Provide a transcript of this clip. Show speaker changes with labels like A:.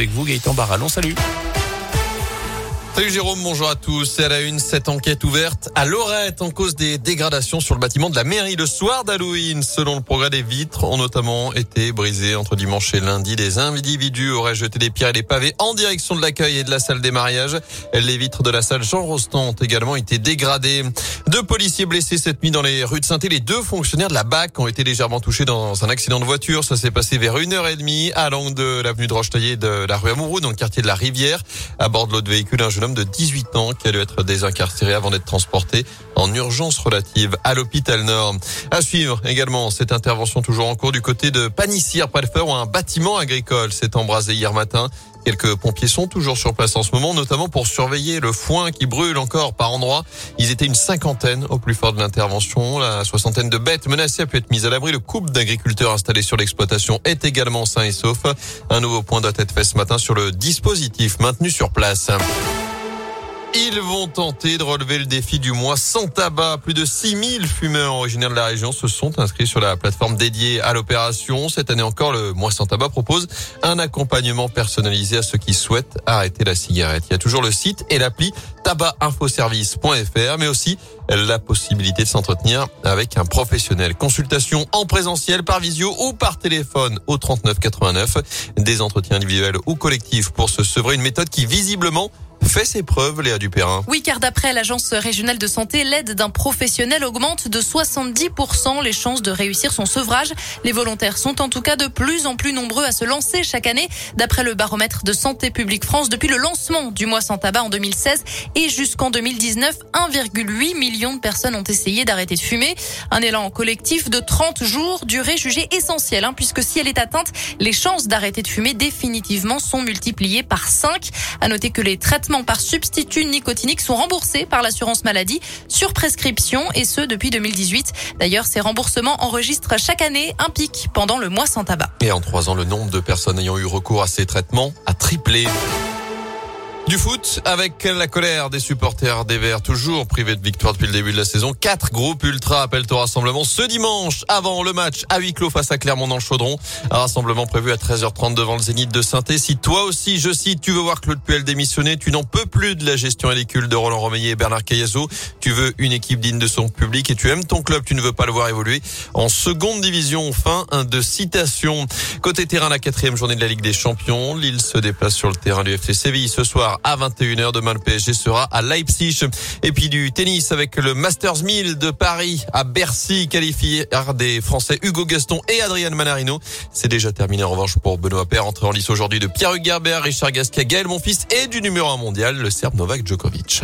A: avec vous, Gaëtan Barallon. Salut.
B: Salut Jérôme, bonjour à tous. C'est à la une, cette enquête ouverte à Lorette en cause des dégradations sur le bâtiment de la mairie le soir d'Halloween. Selon le progrès des vitres, ont notamment été brisées entre dimanche et lundi. Des individus auraient jeté des pierres et des pavés en direction de l'accueil et de la salle des mariages. Les vitres de la salle Jean Rostand ont également été dégradées. Deux policiers blessés cette nuit dans les rues de saint Les deux fonctionnaires de la BAC ont été légèrement touchés dans un accident de voiture. Ça s'est passé vers une heure et demie à l'angle de l'avenue de Rochetaillé de la rue Amouroux dans le quartier de la Rivière. À bord de l'autre véhicule, homme de 18 ans qui a dû être désincarcéré avant d'être transporté en urgence relative à l'hôpital Nord. À suivre également cette intervention toujours en cours du côté de Panissière près où un bâtiment agricole s'est embrasé hier matin. Quelques pompiers sont toujours sur place en ce moment, notamment pour surveiller le foin qui brûle encore par endroits. Ils étaient une cinquantaine au plus fort de l'intervention. La soixantaine de bêtes menacées a pu être mise à l'abri. Le couple d'agriculteurs installés sur l'exploitation est également sain et sauf. Un nouveau point doit être fait ce matin sur le dispositif maintenu sur place. Ils vont tenter de relever le défi du mois sans tabac. Plus de 6000 fumeurs originaires de la région se sont inscrits sur la plateforme dédiée à l'opération. Cette année encore, le mois sans tabac propose un accompagnement personnalisé à ceux qui souhaitent arrêter la cigarette. Il y a toujours le site et l'appli tabacinfoservice.fr, mais aussi la possibilité de s'entretenir avec un professionnel. Consultation en présentiel, par visio ou par téléphone au 39 89. Des entretiens individuels ou collectifs pour se sevrer une méthode qui visiblement fait ses preuves, Léa Dupérin.
C: Oui, car d'après l'Agence régionale de santé, l'aide d'un professionnel augmente de 70% les chances de réussir son sevrage. Les volontaires sont en tout cas de plus en plus nombreux à se lancer chaque année. D'après le baromètre de Santé publique France, depuis le lancement du mois sans tabac en 2016 et jusqu'en 2019, 1,8 million de personnes ont essayé d'arrêter de fumer. Un élan collectif de 30 jours, durée jugée essentielle, hein, puisque si elle est atteinte, les chances d'arrêter de fumer définitivement sont multipliées par 5. À noter que les traitements par substitut nicotinique sont remboursés par l'assurance maladie sur prescription et ce depuis 2018. D'ailleurs, ces remboursements enregistrent chaque année un pic pendant le mois sans tabac.
B: Et en trois ans, le nombre de personnes ayant eu recours à ces traitements a triplé. Du foot avec la colère des supporters des Verts, toujours privés de victoire depuis le début de la saison. Quatre groupes ultra appellent au rassemblement ce dimanche avant le match à huis clos face à Clermont dans le Chaudron. Un rassemblement prévu à 13h30 devant le Zénith de saint Si toi aussi, je cite, tu veux voir Claude Puel démissionner, tu n'en peux plus de la gestion ridicule de Roland Romeillet et Bernard Cayazo. Tu veux une équipe digne de son public et tu aimes ton club, tu ne veux pas le voir évoluer en seconde division. Fin de citation. Côté terrain, la quatrième journée de la Ligue des Champions. Lille se déplace sur le terrain du FC Séville ce soir à 21h. Demain, le PSG sera à Leipzig. Et puis du tennis avec le Masters 1000 de Paris à Bercy, qualifié des Français Hugo Gaston et Adrian Manarino. C'est déjà terminé en revanche pour Benoît Paire, entré en lice aujourd'hui de Pierre Hugues Richard Gasquet, Gaël Monfils et du numéro 1 mondial, le Serbe Novak Djokovic.